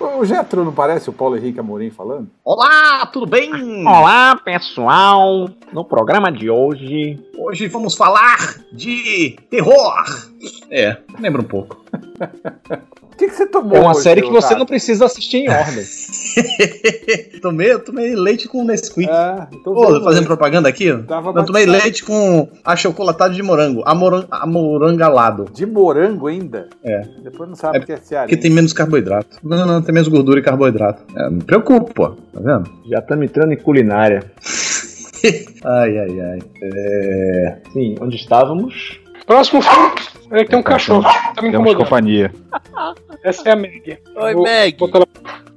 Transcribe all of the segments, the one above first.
O Getro não parece o Paulo Henrique Amorim falando? Olá, tudo bem? Olá, pessoal. No programa de hoje, Hoje vamos falar de terror. É, lembra um pouco. O que, que você tomou? é uma hoje, série que você não precisa assistir em ordem. tomei, eu tomei leite com Nesquik. É, então Pô, fazendo propaganda aqui? Tava Eu tomei leite com achocolatado de morango, amoran amorangalado. De morango ainda? É. Depois não sabe É o que é cearense. Porque tem menos carboidrato. Não, não, tem menos gordura e carboidrato. É, me preocupa, pô. Tá vendo? Já estamos entrando em culinária. Ai, ai, ai. É... Sim, onde estávamos? Próximo filme. Olha que tem um cachorro. Tá me Temos incomodando. companhia. Essa é a Meg. Oi, Meg. botar ela-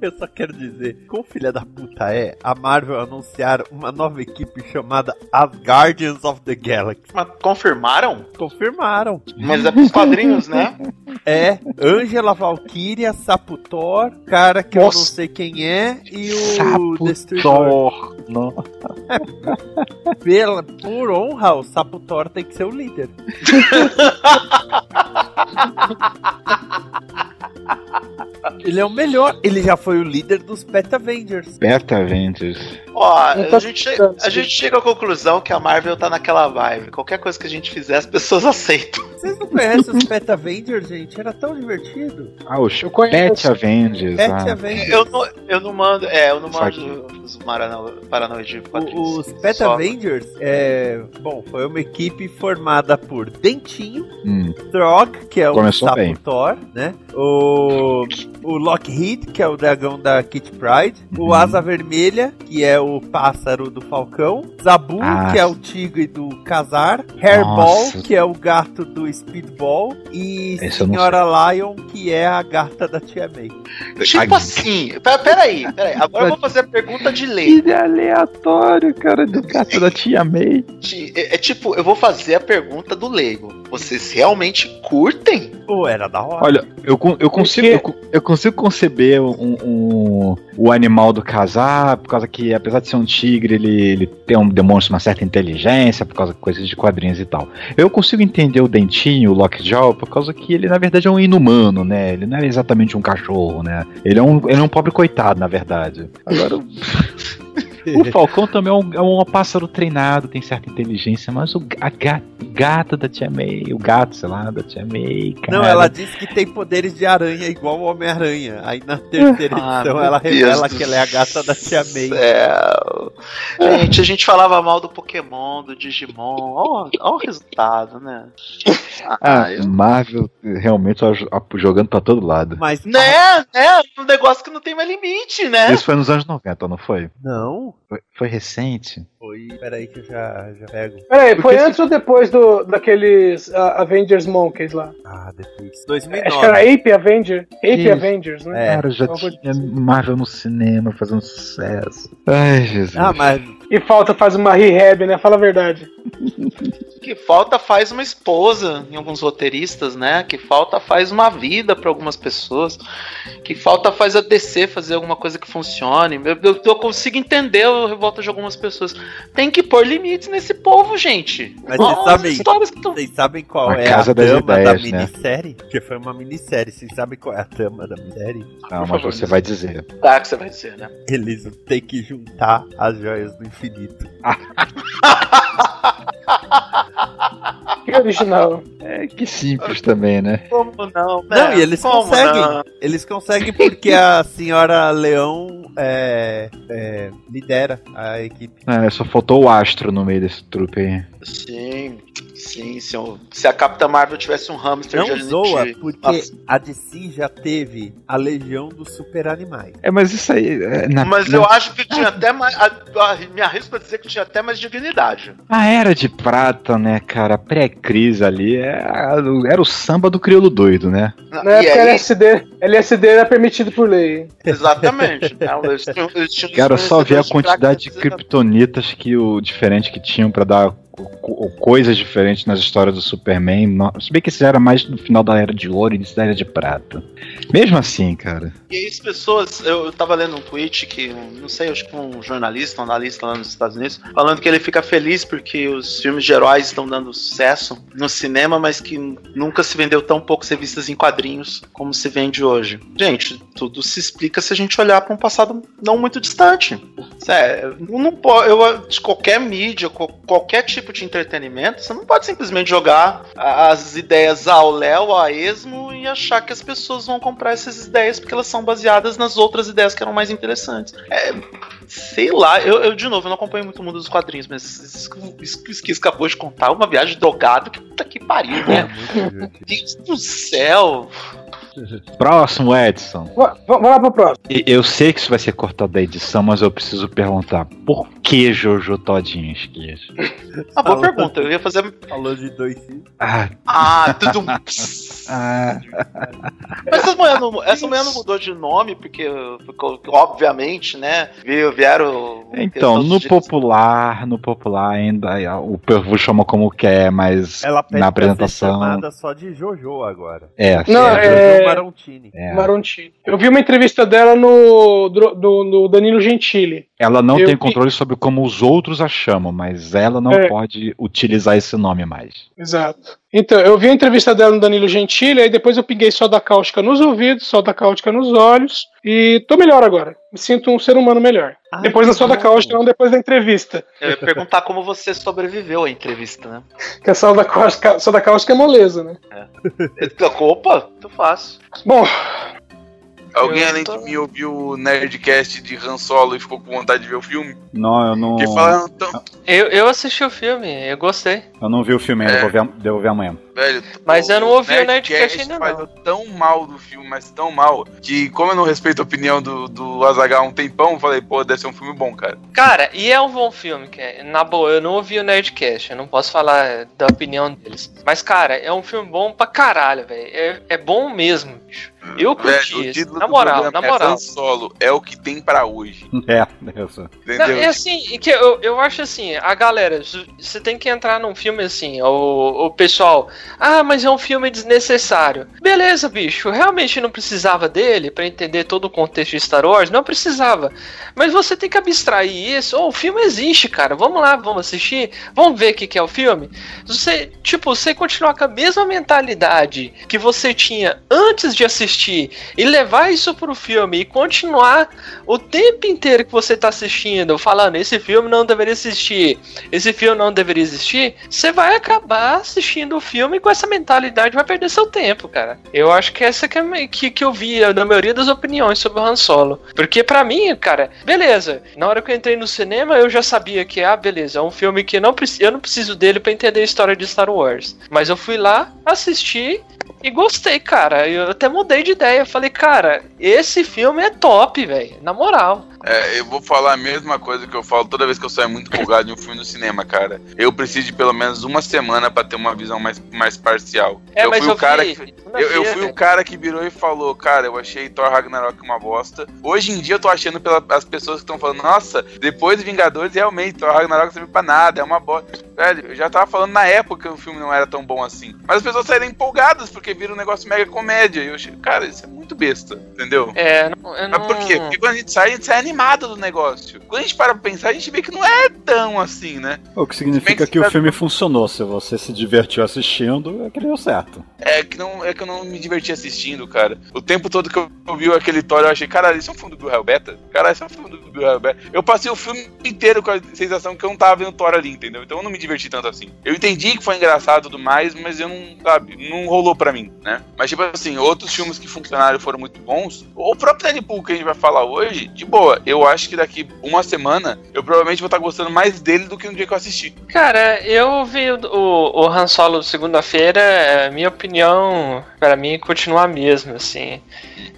Eu só quero dizer, como filha da puta é, a Marvel anunciar uma nova equipe chamada As Guardians of the Galaxy. Mas confirmaram? Confirmaram. Mas é pros quadrinhos, né? É, Angela Valkyria, Saputor, cara que eu Nossa. não sei quem é, e o Destruidor. Thor. Não. Pela, por honra, o Saputor tem que ser o líder. Ele é o melhor. Ele já foi o líder dos Pet Avengers. Beta Avengers. Ó, tá a gente, a gente chega à conclusão que a Marvel tá naquela vibe. Qualquer coisa que a gente fizer, as pessoas aceitam. Vocês não conhecem os Pet Avengers, gente? Era tão divertido. Ah, os Eu conheço. Pet Avengers. Pet ah. Avengers. Eu não, eu não mando. É, eu não mando os marano- paranoides de quadrinhos. O- Os Pet Só- Avengers, é, bom, foi uma equipe formada por Dentinho, Hum, Throg, que é o Começou bem. Saputor, né? O, o Lockheed, que é o dragão da Kit Pride. O Uhum. Asa Vermelha, que é o pássaro do Falcão. Zabu, Ah. que é o tigre do Casar. Hairball, Nossa. que é o gato do Speedball. E Esse Senhora Lion, que é a gata da Tia May. Tipo assim. Pera- Peraí, peraí. Agora eu vou fazer a pergunta de lei. Que aleatório, cara, do gato da tia May. É, é tipo, eu vou fazer a pergunta do leigo. Vocês realmente curtem? Pô, era da hora. Olha, eu, eu consigo eu, eu consigo conceber um, um- o animal do casar, por causa que, apesar de ser um tigre, ele, ele tem um, demonstra uma certa inteligência, por causa de coisas de quadrinhos e tal. Eu consigo entender o dentinho, o Lockjaw, por causa que ele, na verdade, é um inumano, né? Ele não é exatamente um cachorro, né? Ele é um, ele é um pobre coitado, na verdade. Agora, o- Falcão também é um, é um pássaro treinado, tem certa inteligência, mas o, a ga- o gato da Tia May, o gato, sei lá, da Tia May, cara. Não, ela disse que tem poderes de aranha igual o Homem-Aranha. Aí na terceira Ah, edição ela Deus revela que ela é a gata da Tia May. Céu. Gente, a gente falava mal do Pokémon, do Digimon. Ó, ó o resultado, né? Ah, eu- Marvel realmente jo- jogando pra todo lado. Mas. Né, né? Um negócio que não tem mais limite, né? Isso foi nos anos 90, não foi? Não. Foi, foi recente. Foi. Peraí que eu já, já pego. Peraí, foi Porque antes ou depois do, daqueles ah, Avengers Monkeys lá? Ah, depois. Acho que era 2009. Ape Avenger. Ape Isso. Avengers, né? É. Cara, já Algo tinha Marvel no cinema fazendo sucesso. Ai, Jesus. Ah, mas E falta faz uma rehab, né? Fala a verdade. Que falta faz uma esposa em alguns roteiristas, né? Que falta faz uma vida pra algumas pessoas. Que falta faz a DC fazer alguma coisa que funcione. Eu, eu- eu consigo entender a revolta de algumas pessoas. Tem que pôr limites nesse povo, gente. Mas vocês sabem- histórias que tão- vocês sabem qual A é Casa a das trama da Ideias, né? minissérie? Porque foi uma minissérie. Vocês sabem qual é a trama da minissérie? Não, mas você vai dizer. Tá, que você vai dizer, né? Eles têm que juntar as joias do infinito. Que original. É que simples também, né? Como não? Não, né? e eles Como conseguem. não? Eles conseguem porque a senhora Leão é, é, lidera a equipe. É, só faltou o astro no meio desse trupe aí. Sim, sim. Se, eu- se a Capitã Marvel tivesse um hamster Não de zoa, gente- porque Nossa. a DC já teve a Legião dos Super Animais. É, mas isso aí. é, na- Mas na- eu acho que tinha até mais. a- a- Me arrisco a dizer que tinha até mais dignidade. A era de prata, né, cara? Pré-crise ali é a- era o samba do crioulo doido, né? Na E época, aí- LSD, LSD era permitido por lei. Exatamente. né? Eles tinham- eles tinham Cara, só ver a quantidade de kryptonitas que o diferente que tinham pra dar co- coisas diferentes nas histórias do Superman. Se bem que isso já era mais no final da era de ouro e início da era de prata. Mesmo assim, cara. E aí as pessoas, eu, eu tava lendo um tweet que, não sei, acho que um jornalista, um analista lá nos Estados Unidos, falando que ele fica feliz porque os filmes de heróis estão dando sucesso no cinema, mas que nunca se vendeu tão poucas revistas em quadrinhos como se vende hoje. Gente, tudo se explica se a gente olhar para um passado não muito distante. Sério, não pode, eu, de qualquer mídia, qualquer tipo de entretenimento, você não pode simplesmente jogar as ideias ao léu, a esmo e achar que as pessoas vão comprar essas ideias porque elas são baseadas nas outras ideias que eram mais interessantes. É, sei lá, eu, eu, de novo, eu não acompanho muito o mundo dos quadrinhos, mas isso, isso, isso que acabou de contar é uma viagem de drogado que puta que pariu, né? Deus do céu! Próximo, Edson. Va- va- Vamos lá pro próximo. Eu sei que isso vai ser cortado da edição, mas eu preciso perguntar: por que Jojo Todinho esquias? Uma boa pergunta, eu ia fazer. Falou de dois filhos. Ah, Ah, tudo. ah, Mas essa mulher, não, essa mulher não mudou de nome, porque, porque, obviamente, né? Vieram. Então, no popular, no popular ainda, o povo chama como quer, mas Ela pede na apresentação. chamada só de Jojo agora. É, Não, é, é- Marontini. é. Marontini. Eu vi uma entrevista dela no, do, do- no Danilo Gentili. Ela não Eu tem controle sobre como os outros a chamam, mas ela não É. pode utilizar esse nome mais. Exato. Então, eu vi a entrevista dela no Danilo Gentili, aí depois eu pinguei soda cáustica nos ouvidos, soda cáustica nos olhos, e tô melhor agora. Me sinto um ser humano melhor. Ai, depois da soda cáustica, não depois da entrevista. Eu ia perguntar como você sobreviveu à entrevista, né? Que a soda cáustica, soda cáustica é moleza, né? Opa, muito fácil. Bom, Alguém Eu além tô- de mim ouviu o Nerdcast de Han Solo e ficou com vontade de ver o filme? Não, eu não. Porque falaram tão. Eu, eu assisti o filme, eu gostei. Eu não vi o filme ainda, É. vou ver, devo ver amanhã. Velho, Mas eu não ouvi o Nerdcast ainda não. tão mal do filme, mas tão mal, que como eu não respeito a opinião do, do Azaghal há um tempão, eu falei, pô, deve ser um filme bom, cara. Cara, e é um bom filme, que é- na boa, eu não ouvi o Nerdcast, eu não posso falar da opinião deles. Mas, cara, é um filme bom pra caralho, velho. É, é bom mesmo, bicho. Eu curti Velho, o isso. título Na do moral, na é moral. Han Solo, é o que tem pra hoje. É. Não, Entendeu? é assim, que eu, eu acho assim, a galera, você tem que entrar num filme assim, o, o pessoal, ah, mas é um filme desnecessário. Beleza, bicho, realmente não precisava dele pra entender todo o contexto de Star Wars, não precisava. Mas você tem que abstrair isso. Oh, o filme existe, cara. Vamos lá, vamos assistir, vamos ver o que, que é o filme. Você, tipo, você continuar com a mesma mentalidade que você tinha antes de assistir e levar isso pro filme e continuar o tempo inteiro que você tá assistindo, falando esse filme não deveria existir, esse filme não deveria existir, você vai acabar assistindo o filme com essa mentalidade, vai perder seu tempo, cara. Eu acho que essa que, é, que, que eu via na maioria das opiniões sobre o Han Solo. Porque pra mim, cara, beleza, na hora que eu entrei no cinema eu já sabia que, ah, beleza, é um filme que não, eu não preciso dele pra entender a história de Star Wars. Mas eu fui lá, assisti e gostei, cara. Eu até mudei de ideia. Falei, cara, esse filme é top, velho. Na moral. É, eu vou falar a mesma coisa que eu falo toda vez que eu saio muito empolgado de um filme no cinema, cara. Eu preciso de pelo menos uma semana pra ter uma visão mais, mais parcial. É, eu fui eu o cara vi que. Eu, eu fui o cara que virou e falou, cara, eu achei Thor Ragnarok uma bosta. Hoje em dia eu tô achando pelas pessoas que estão falando, nossa, depois de Vingadores, realmente, Thor Ragnarok não serve pra nada, é uma bosta. Velho, eu já tava falando na época que o filme não era tão bom assim. Mas as pessoas saíram empolgadas porque viram um negócio mega comédia. E eu achei, cara, isso é muito muito besta, entendeu? É, não, eu não... Mas por quê? Porque quando a gente sai, a gente sai animado do negócio. Quando a gente para pra pensar, a gente vê que não é tão assim, né? O que significa que o filme funcionou. Se você se divertiu assistindo, é que deu certo. É que, não, é que eu não me diverti assistindo, cara. O tempo todo que eu vi aquele Thor, eu achei, cara, isso é um filme do Bill Beta? Cara, isso é um filme do Bill Beta. Eu passei o filme inteiro com a sensação que eu não tava vendo Thor ali, entendeu? Então eu não me diverti tanto assim. Eu entendi que foi engraçado e tudo mais, mas eu não, sabe, não rolou pra mim, né? Mas, tipo assim, outros filmes que funcionaram foram muito bons. O próprio Deadpool que a gente vai falar hoje, de boa, eu acho que daqui uma semana eu provavelmente vou estar gostando mais dele do que no dia que eu assisti. Cara, eu vi o, o, o Han Solo segunda-feira, é, minha opinião, para mim, continua a mesma, assim.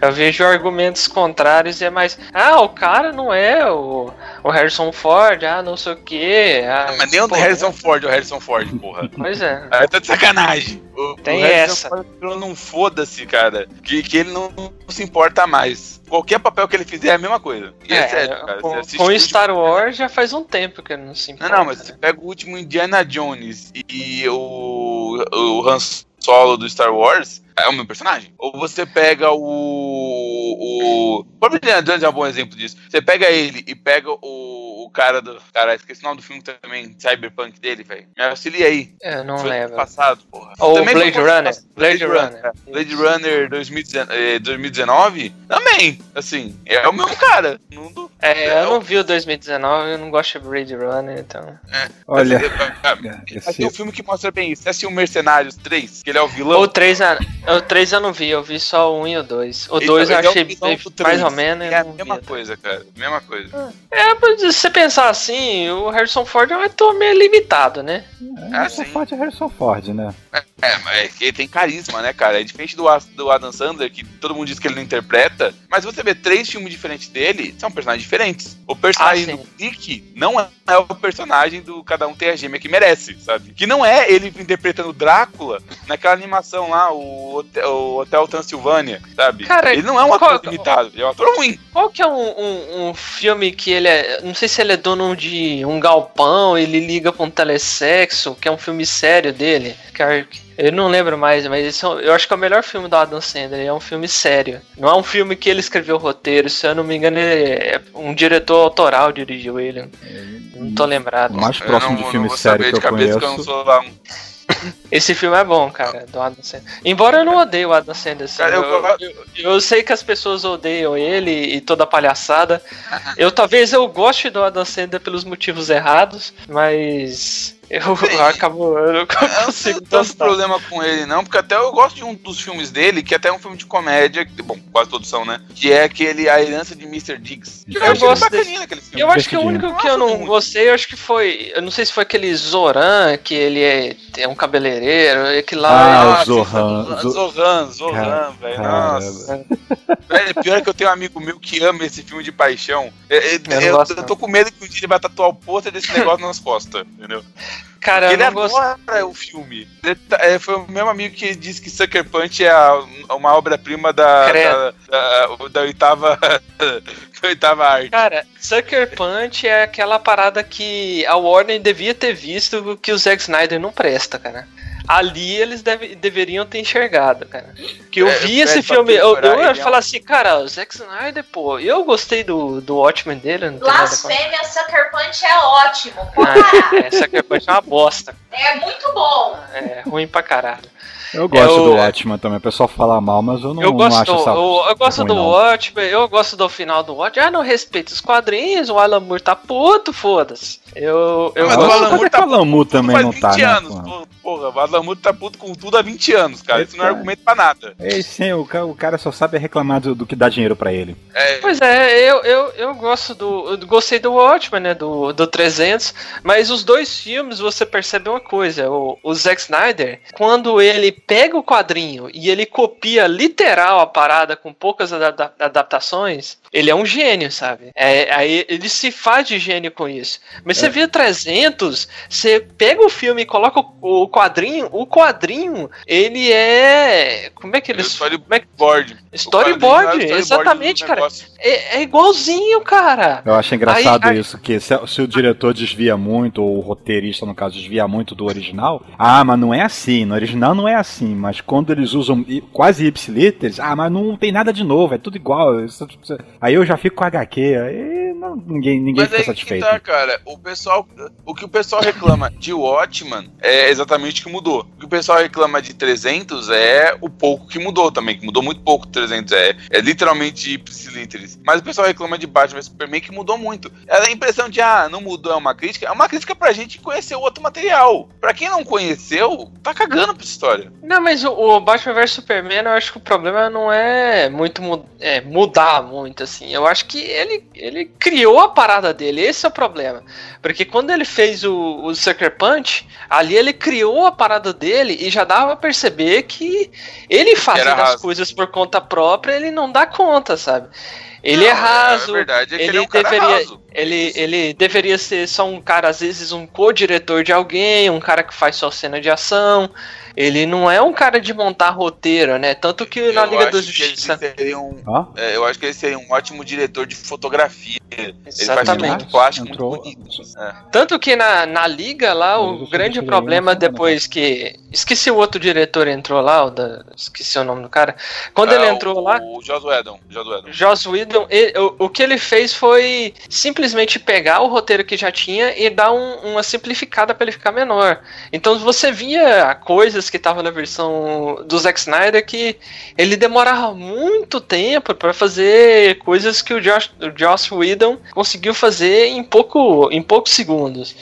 Eu vejo argumentos contrários e é mais, ah, o cara não é o, o Harrison Ford, ah, não sei o que. Ah, Mas nem o pô, Harrison Ford é o Harrison Ford, porra. Pois é. Aí tá de sacanagem. O, Tem o essa. Ford não foda-se, cara. Que, que ele não, não se importa mais. Qualquer papel que ele fizer é a mesma coisa. E é, É, sério, cara. com, com o último- Star Wars já faz um tempo que ele não se Não, importa. não, mas você pega o último Indiana Jones e o, o Han Solo do Star Wars, é o meu personagem. Ou você pega o. O. O próprio Indiana Jones é um bom exemplo disso. Você pega ele e pega o, o cara do. Cara, esqueci o nome do filme também, Cyberpunk dele, velho. Me auxilia aí. É, não Foi lembro. passado, porra. Ou Também Blade Runner. passado. Blade Runner. Blade Runner 2019, eh, 2019 também, assim, é o mesmo cara. Não do- É, eu não vi o 2019, eu não gosto de Blade Runner, então. Olha, Mas esse- tem um filme que mostra bem isso. Você assistiu Mercenários 3, que ele é o vilão. O 3, a- o 3 eu não vi, eu vi só o 1 e o 2. O Ele- 2 eu ele é o achei do mais ou menos. É a eu vi mesma coisa, cara. Mesma coisa. É, mas se você pensar assim, o Harrison Ford é um ator meio limitado, né? Harrison Ford é Harrison Ford, né? É, é que ele tem carisma, né, cara? É diferente do, do Adam Sandler, que todo mundo diz que ele não interpreta. Mas você vê três filmes diferentes dele, são personagens diferentes. O personagem Ah, do Dick não é é o personagem do Cada Um Tem a Gêmea que merece, sabe? Que não é ele interpretando Drácula naquela animação lá, o Hotel, o Hotel Transilvânia, sabe? Cara, ele não é um ator limitado, ele é um ator ruim. Qual que é um, um, um filme que ele é. Não sei se ele é dono de um galpão, ele liga pra um telesexo, que é um filme sério dele. É- Eu não lembro mais, mas esse é eu acho que é o melhor filme do Adam Sandler. É um filme sério. Não é um filme que ele escreveu o roteiro. Se eu não me engano, ele é um diretor autoral dirigiu ele. Não tô lembrado. O mais Eu próximo não- de filme vou sério saber que eu de cabeça que eu não conheço. sou lá um Esse filme é bom, cara, do Adam Sandler. Embora eu não odeie o Adam Sandler. assim, Cara, eu- eu, eu- eu sei que as pessoas odeiam ele e toda a palhaçada. Eu talvez eu goste do Adam Sandler pelos motivos errados, mas eu acabo eu não Eu não consigo tanto problema com ele, não, porque até eu gosto de um dos filmes dele, que até é um filme de comédia, que, bom, quase todos são, né? Que é aquele A Herança de Mr. Diggs. Eu, Eu achei gosto bacaninha naquele filme. Eu acho que o único que eu não gostei, eu acho que foi. Eu não sei se foi aquele Zoran, que ele é, é um cabeleireiro, é que lá. Ah. Zohan, Zohan, Zohan, Cara, velho. Nossa. Velho, pior é que eu tenho um amigo meu que ama esse filme de paixão. É, é, Eu eu, eu tô com medo que um dia ele vai tatuar o pôster desse negócio nas costas, entendeu? Cara, ele não gosto. adora o filme. Ele tá- é, foi o mesmo amigo que disse que Sucker Punch é a- uma obra-prima da, da, da, da oitava, da oitava arte. Cara, Sucker Punch é aquela parada que a Warner devia ter visto que o Zack Snyder não presta, cara. Ali eles deve- deveriam ter enxergado, cara. Que eu É, vi é, esse filme, eu, eu ia é falar assim, cara, o Zack Snyder, pô, eu gostei do, do Watchmen dele, não. Blasfêmia Sucker Punch é ótimo. Pode Ah, é, Sucker Punch é uma bosta. É muito bom. É ruim pra caralho. Eu gosto Eu- do Watchman também. O pessoal fala mal, mas eu não, eu não gosto, acho do, essa eu, eu gosto ruim, do não. Watchmen, eu gosto do final do Watchmen. Ah, não respeito os quadrinhos, o Alan Moore tá puto, foda-se. Eu, eu Mas Mas o gosto. Alan Moore tá o Alan Moore também não 20 tá, né? anos. pô? pô- Porra, o Alan Moore tá puto com tudo há 20 anos, cara. Isso não é Eita. argumento pra nada. Ei, sim, o ca- o cara só sabe reclamar do, do que dá dinheiro pra ele. É, Pois é, eu, eu, eu gosto do. eu gostei do Watchmen, né? Do, do 300. Mas os dois filmes você percebe uma coisa: o, o Zack Snyder, quando ele pega o quadrinho e ele copia literal a parada com poucas ada- adaptações, ele é um gênio, sabe? É, aí ele se faz de gênio com isso. Mas você vê 300, você pega o filme e coloca o, o quadrinho, o quadrinho, ele é. Como é que ele é Como é que storyboard. O Storyboard, é exatamente, cara. é, é igualzinho, cara. Eu acho engraçado Aí- aí- isso, que se, se o diretor desvia muito, ou o roteirista, no caso, desvia muito do original, ah, mas não é assim, no original não é assim, mas quando eles usam quase ipsiliteres, ah, mas não tem nada de novo, é tudo igual. isso- isso- Aí eu já fico com HQ, aí não- ninguém, ninguém Mas fica aí que satisfeito. tá, cara, o pessoal, o que o pessoal reclama de Watchman é exatamente o que mudou. O que o pessoal reclama de 300 é o pouco que mudou também, que mudou muito pouco 300, é, é literalmente ipsiliteres. Mas o pessoal reclama de Batman vs Superman que mudou muito. É a impressão de, ah, não mudou, é uma crítica. É uma crítica pra gente que conheceu outro material. Pra quem não conheceu, tá cagando pra história. Não, mas o, o Batman vs Superman, eu acho que o problema não é muito mu- é, mudar muito, assim. Eu acho que ele, ele criou a parada dele, esse é o problema. Porque quando ele fez o, o Sucker Punch, ali ele criou a parada dele e já dava a perceber que ele fazendo as coisas por conta própria, ele não dá conta, sabe? Ele Não, é raso, A verdade é ele, ele é um deveria, raso. Ele, ele deveria ser só um cara, às vezes, um co-diretor de alguém, um cara que faz só cena de ação. Ele não é um cara de montar roteiro, né? Tanto que na Eu Liga acho que ele Justiça. um- Ó. é, eu acho que ele seria um ótimo diretor de fotografia. Ele faz Exatamente. muito plástico, Entrou- muito bonito. É. Tanto que na, na Liga lá, o eu grande problema sei, depois que. Esqueci o outro diretor entrou lá, o da- esqueci o nome do cara. Quando É, ele o- entrou lá. O Joss Whedon. Joss Whedon. Joss Whedon, ele- o, o que ele fez foi simplesmente pegar o roteiro que já tinha e dar um- uma simplificada para ele ficar menor. Então você via coisas que estavam na versão do Zack Snyder que ele demorava muito tempo para fazer coisas que o Josh, o Joss Whedon conseguiu fazer em, pouco, em poucos segundos.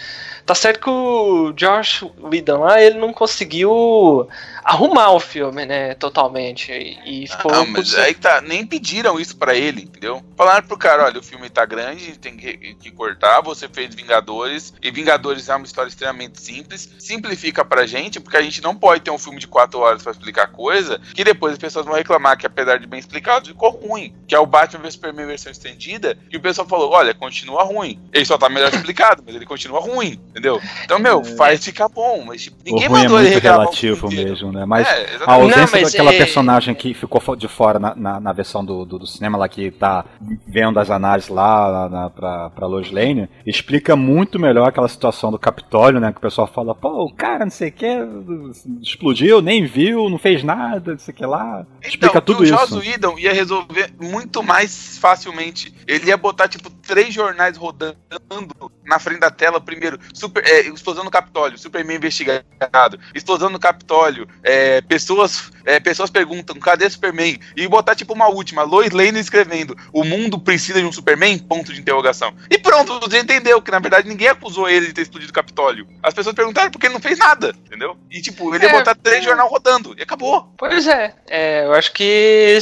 Tá certo que o Josh Whedon lá, ele não conseguiu arrumar o filme, né, totalmente. E, e ficou... Não, mas aí tá, nem pediram isso pra ele, entendeu? Falaram pro cara, olha, o filme tá grande, tem que, que cortar, você fez Vingadores, e Vingadores é uma história extremamente simples, simplifica pra gente, porque a gente não pode ter um filme de 4 horas pra explicar coisa, que depois as pessoas vão reclamar que apesar de bem explicado, ficou ruim, que é o Batman vs Superman versão estendida, e o pessoal falou, olha, continua ruim. Ele só tá melhor explicado, mas ele continua ruim, entendeu? Então, meu, faz ficar bom, mas tipo, ninguém ruim é mandou ele muito reclamar relativo filme né? Mas É, a ausência Não, mas daquela é- personagem que ficou de fora na, na, na versão do, do, do cinema lá que tá vendo as análises lá, lá na, pra, pra Lois Lane, explica muito melhor aquela situação do Capitólio, né? Que o pessoal fala, pô, o cara não sei o que, explodiu, nem viu, não fez nada, não sei o que lá. Explica então, tudo o isso. Joss Whedon ia resolver muito mais facilmente. Ele ia botar, tipo, três jornais rodando na frente da tela. Primeiro, super, é, explosão no Capitólio, Superman investigado, explosão no Capitólio, é, pessoas, é, pessoas perguntam, cadê Superman? E botar, tipo, uma última, Lois Lane escrevendo, o mundo precisa de um Superman? Ponto de interrogação. E pronto, você entendeu que, na verdade, ninguém acusou ele de ter explodido o Capitólio. As pessoas perguntaram porque ele não fez nada, entendeu? E, tipo, ele ia É, botar três é. jornais rodando, e acabou. Pois é, é, eu acho que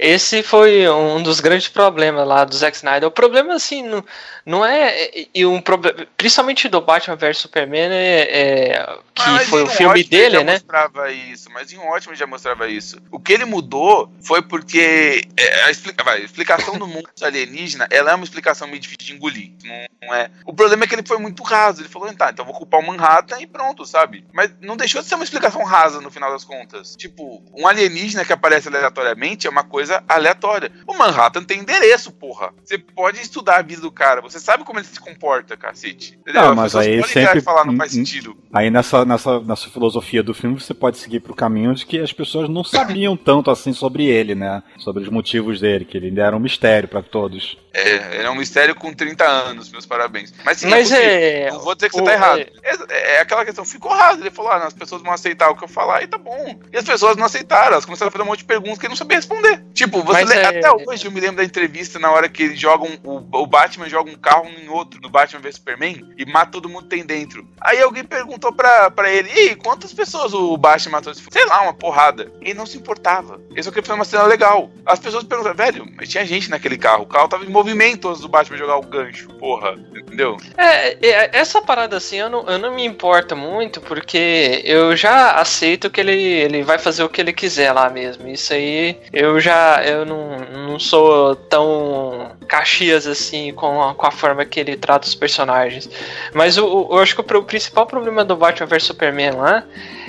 esse, foi um dos grandes problemas lá do Zack Snyder. O problema, assim, não, não é. E um problema, principalmente do Batman vs Superman, é, é, que Mas foi o filme Watchmen dele, já né? mostrava isso, mas em Watchmen já mostrava isso. O que ele mudou foi porque é, a, explica- vai, a explicação do mundo alienígena, ela é uma explicação meio difícil de engolir. Não, não é. O problema é que ele foi muito raso. Ele falou, tá, então vou culpar o Manhattan e pronto, sabe? Mas não deixou de ser uma explicação rasa no final das contas. Tipo, um alienígena que aparece aleatoriamente é uma coisa aleatória. O Manhattan tem endereço, porra. Você pode estudar a vida do cara, você sabe como ele se comporta, cacete. Entendeu? Não, As mas pessoas aí sempre- falar, não faz sentido. Aí nessa, nessa, nessa filosofia do filme você pode seguir pro caminho de que as pessoas não sabiam tanto assim sobre ele, né? Sobre os motivos dele, que ele ainda era um mistério pra todos. É, ele é um mistério com 30 anos, meus parabéns. Mas sim, Mas é, é. Não vou dizer que você o- tá errado. é- É, é aquela questão, ficou raso. Ele falou, ah, não, as pessoas vão aceitar o que eu falar e tá bom. E as pessoas não aceitaram, elas começaram a fazer um monte de perguntas que ele não sabia responder. Tipo, você lê- é- até hoje eu me lembro da entrevista na hora que eles jogam, o, o Batman joga um carro em outro, no Batman vs Superman, e mata todo mundo que tem dentro. Aí alguém perguntou pra, pra ele, e quantas pessoas o Batman matou? Sei lá, uma porrada. Ele não se importava. Ele só queria fazer uma cena legal. As pessoas perguntaram, velho, mas tinha gente naquele carro. O carro tava em movimento antes do Batman jogar o gancho. Porra, entendeu? É, é, essa parada assim eu não, eu não me importo muito, porque eu já aceito que ele, ele vai fazer o que ele quiser lá mesmo. Isso aí eu já eu não, não sou tão caxias assim com a, com a forma que ele trata os personagens. Mas o- eu acho que o, o principal problema do Batman vs Superman lá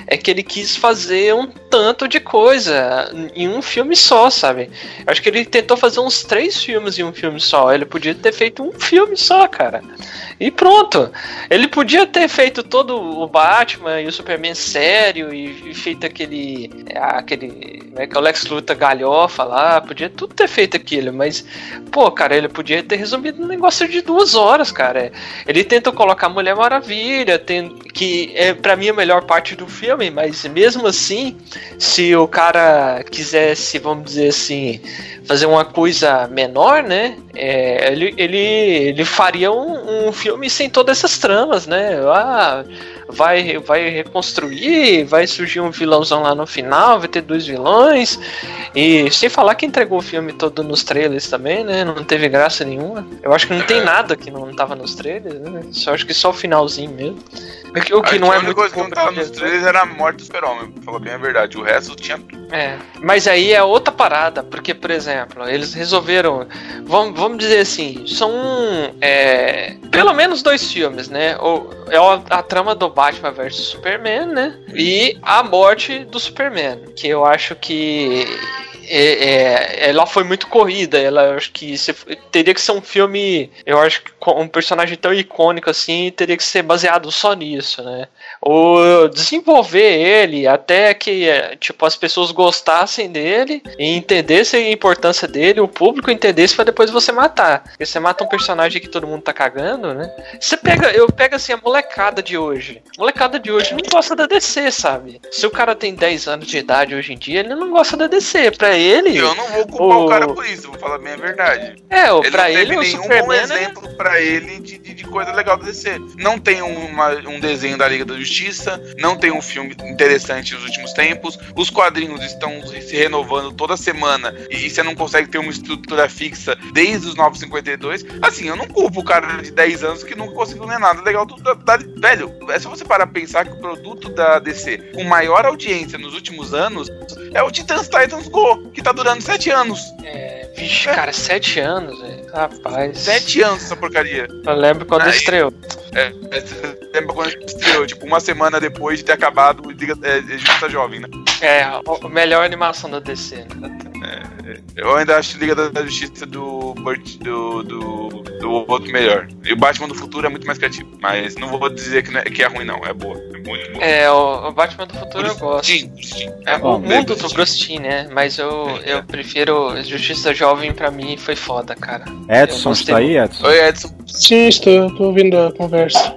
é que ele quis fazer um tanto de coisa em um filme só, sabe? Eu acho que ele tentou fazer uns três filmes em um filme só. Ele podia ter feito um filme só, cara. E pronto. Ele podia ter feito todo o Batman e o Superman sério e, e feito aquele. é, aquele. Como é que é o Lex Luthor galhofa lá. Podia tudo ter feito aquilo, mas. Pô, cara, ele podia ter resumido num negócio de duas horas, cara. Ele tentou colocar Mulher Maravilha, tem, que é para mim a melhor parte do filme, mas mesmo assim, se o cara quisesse, vamos dizer assim, fazer uma coisa menor, né? é, ele, ele, ele faria um, um filme sem todas essas tramas, né? Ah, vai, vai reconstruir, vai surgir um vilãozão lá no final, vai ter dois vilões. E sem falar que entregou o filme todo nos trailers também, né? Não teve graça nenhuma. Eu acho que não tem nada que não tava nos trailers, né? Só acho que só o finalzinho mesmo. O que, o que não a é única muito coisa que não tava nos trailers era a morte do super-homem, pra falar bem a verdade. O resto tinha tudo. É, mas aí é outra parada, porque, por exemplo, eles resolveram. Vamos, vamos dizer assim, são é, pelo menos dois filmes, né? O, é a, a trama do Batman vs Superman, né? E a morte do Superman, que eu acho que. É- é, ela foi muito corrida. Ela acho que se- teria que ser um filme. Eu acho que com um personagem tão icônico assim teria que ser baseado só nisso, né? Ou desenvolver ele até que é, tipo as pessoas gostassem dele e entendessem a importância dele, o público entendesse pra depois você matar. Porque você mata um personagem que todo mundo tá cagando, né? Você pega, eu pego assim a molecada de hoje. A molecada de hoje não gosta da DC, sabe? Se o cara tem 10 anos de idade hoje em dia, ele não gosta da DC. Pra ele, eu não vou culpar o- o cara por isso, vou falar bem a verdade. É, o- ele pra não teve ele, nenhum bom Superman é- exemplo pra ele de, de, de coisa legal da DC. Não tem uma- um desenho da Liga da Justiça, não tem um filme interessante nos últimos tempos, os quadrinhos estão se renovando toda semana e, você não consegue ter uma estrutura fixa desde os 952. Assim, eu não culpo o cara de 10 anos que não conseguiu ler nada legal do, da, da- Velho, é só você parar pra pensar que o produto da DC com maior audiência nos últimos anos é o Titans Titans Go, que tá durando 7 anos. É, vixe, cara, 7 anos, velho. Rapaz. 7 anos essa porcaria. Eu lembro quando Aí- estreou. É, é, você lembra quando estreou? Tipo, uma semana depois de ter acabado Liga é, é, Justiça Jovem, né? É, a a melhor animação da DC, né? Eu ainda acho Liga da Justiça do Burt, do, do, do outro melhor. E o Batman do futuro é muito mais criativo. Mas não vou dizer que, não é, que é ruim, não. É boa. É muito boa. É, o, o Batman do futuro eu gosto. É, Bom, o bem mundo do Bruce Bruce Timm, né? Mas eu, eu prefiro Justiça Jovem pra mim foi foda, cara. Edson, está aí, muito. Edson? Oi, Edson. Sim, estou, tô ouvindo a conversa.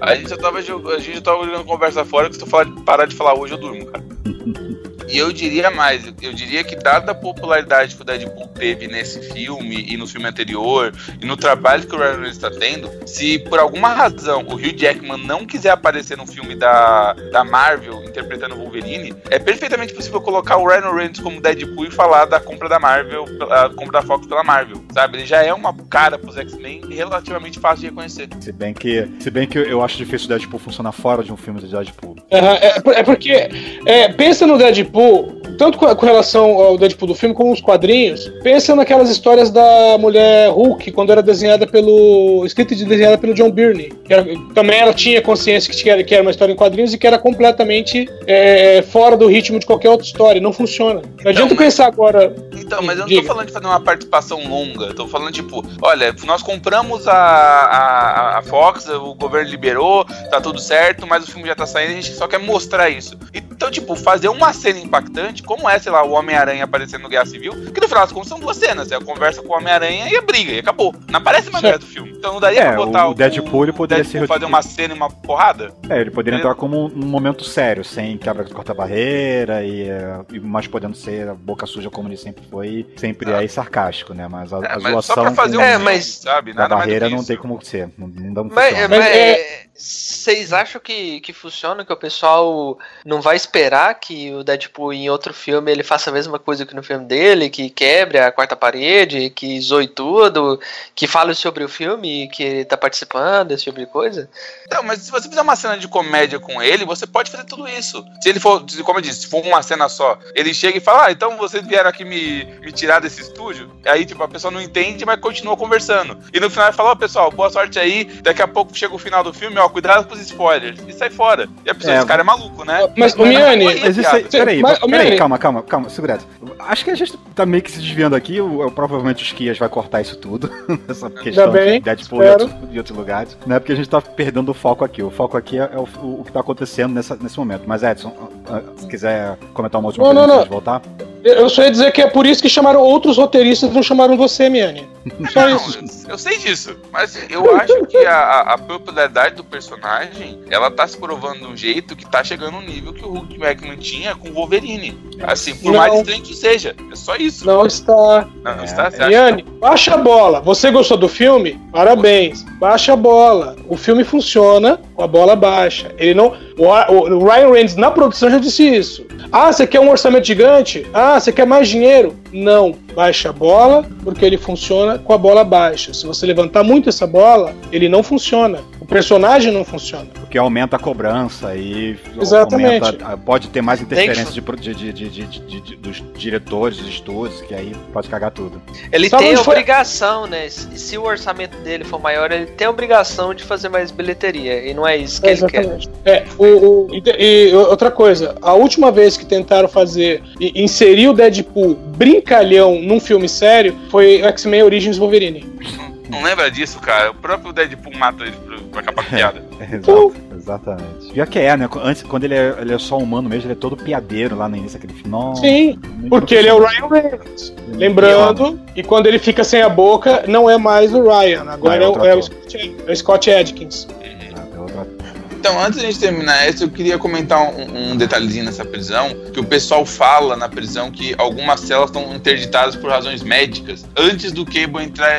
A gente já tava, a gente já tava jogando conversa fora que se tu falar parar de falar hoje, eu durmo, cara. E eu diria mais, eu diria que dada a popularidade que o Deadpool teve nesse filme e no filme anterior, e no trabalho que o Ryan Reynolds está tendo, se por alguma razão o Hugh Jackman não quiser aparecer no filme da, da Marvel interpretando o Wolverine, é perfeitamente possível colocar o Ryan Reynolds como Deadpool e falar da compra da Marvel, a compra da Fox pela Marvel, sabe? Ele já é uma cara pros X-Men relativamente fácil de reconhecer. Se bem que, se bem que eu acho difícil o Deadpool funcionar fora de um filme de Deadpool. É, é porque é, pensa no Deadpool, 不 tanto com, relação ao Deadpool do filme como os quadrinhos, pensa naquelas histórias da mulher Hulk quando era desenhada pelo. escrita e desenhada pelo John Byrne. era- também ela tinha consciência que era, que era uma história em quadrinhos e que era completamente é, fora do ritmo de qualquer outra história. Não funciona. Não adianta pensar agora. Então, mas eu não Diga. tô falando de fazer uma participação longa. Eu tô falando, tipo, olha, nós compramos a, a, a Fox, o governo liberou, tá tudo certo, mas o filme já tá saindo, a gente só quer mostrar isso. Então, tipo, fazer uma cena impactante, como é, sei lá, o Homem-Aranha aparecendo no Guerra Civil, que no final das contas são duas cenas. É a conversa com o Homem-Aranha e a briga, e acabou. Não aparece mais do filme. Então não daria É, pra botar o Deadpool ele poderia Deadpool ser fazer uma cena e uma porrada? É, ele poderia entrar como um, um momento sério, sem quebra de corta-barreira e, é, e mais podendo ser a boca suja como ele sempre foi, sempre é e sarcástico, né? Mas a, a mas só pra fazer com um É, mas- sabe? da Nada barreira não tem como ser, não, não dá Mas, funciona. mas, é, vocês acham que, que funciona, que o pessoal não vai esperar que o Deadpool em outro filme ele faça a mesma coisa que no filme dele, que quebre a quarta parede, que zoe tudo, que fale sobre o filme que ele tá participando, esse tipo de coisa. Não, mas se você fizer uma cena de comédia com ele, você pode fazer tudo isso. Se ele for, como eu disse, se for uma cena só, ele chega e fala, ah, então vocês vieram aqui me, me tirar desse estúdio. Aí, tipo, a pessoa não entende, mas continua conversando. E no final ele fala, ó, pessoal, boa sorte aí. Daqui a pouco chega o final do filme, ó, cuidado com os spoilers. E sai fora. E a pessoa, É, esse cara é maluco, né? Mas, ô, Miane, Mas isso aí, peraí, Mas, peraí, Miane- calma, calma, calma, segura essa. Acho que a gente tá meio que se desviando aqui, o, o- provavelmente os Kias vai cortar isso tudo, essa questão bem, de Deadpool e outros, lugares, né, porque a gente tá perdendo o foco aqui, o foco aqui é, é o, o- o que tá acontecendo nessa, nesse momento, mas Edson, ah, ah, se quiser comentar uma última Não, coisa não, antes de voltar. Eu só ia dizer que é por isso que chamaram outros roteiristas, não chamaram você, Miane. Só Não, isso. eu sei disso, mas eu acho que a, a- popularidade do personagem, ela tá se provando de um jeito que tá chegando no nível que o Hulk Jackman tinha com o Wolverine. Assim, por Não. mais estranho que seja, é só isso. Não está. Não, não está, você acha? Miane, baixa a bola. Você gostou do filme? Parabéns. Baixa a bola. O filme funciona com a bola baixa. Ele não. O, o Ryan Reynolds na produção já disse isso. Ah, você quer um orçamento gigante? Ah, você quer mais dinheiro? Não. Baixa a bola, porque ele funciona com a bola baixa. Se você levantar muito essa bola, ele não funciona. O personagem não funciona. Porque aumenta a cobrança e Exatamente. aumenta- pode ter mais interferência de, de- de- de- de- de- de- dos diretores, dos estúdios, que aí pode cagar tudo. Ele Sabe tem onde foi- obrigação, né? Se, se o orçamento dele for maior, ele tem a obrigação de fazer mais bilheteria. E não é isso que ele quer. É, o, o- e, e outra coisa, a última vez que tentaram fazer e inserir o Deadpool brincalhão num filme sério foi X-Men Origins Wolverine. Não lembra disso, cara? O próprio Deadpool mata ele pra, acabar com a piada. Exato, exatamente. Pior que é, né? Antes, quando ele é, ele é só humano mesmo, ele é todo piadeiro lá no início daquele filme. Nossa, Sim, porque ele é o Ryan Reynolds. Lembrando, e quando ele fica sem a boca, não é mais o Ryan, agora Ah, é é, o, é o. Scott, é o Scott Adkins. Então, antes de a gente terminar essa, eu queria comentar um, um detalhezinho nessa prisão, que o pessoal fala na prisão que algumas celas estão interditadas por razões médicas, antes do Cable entrar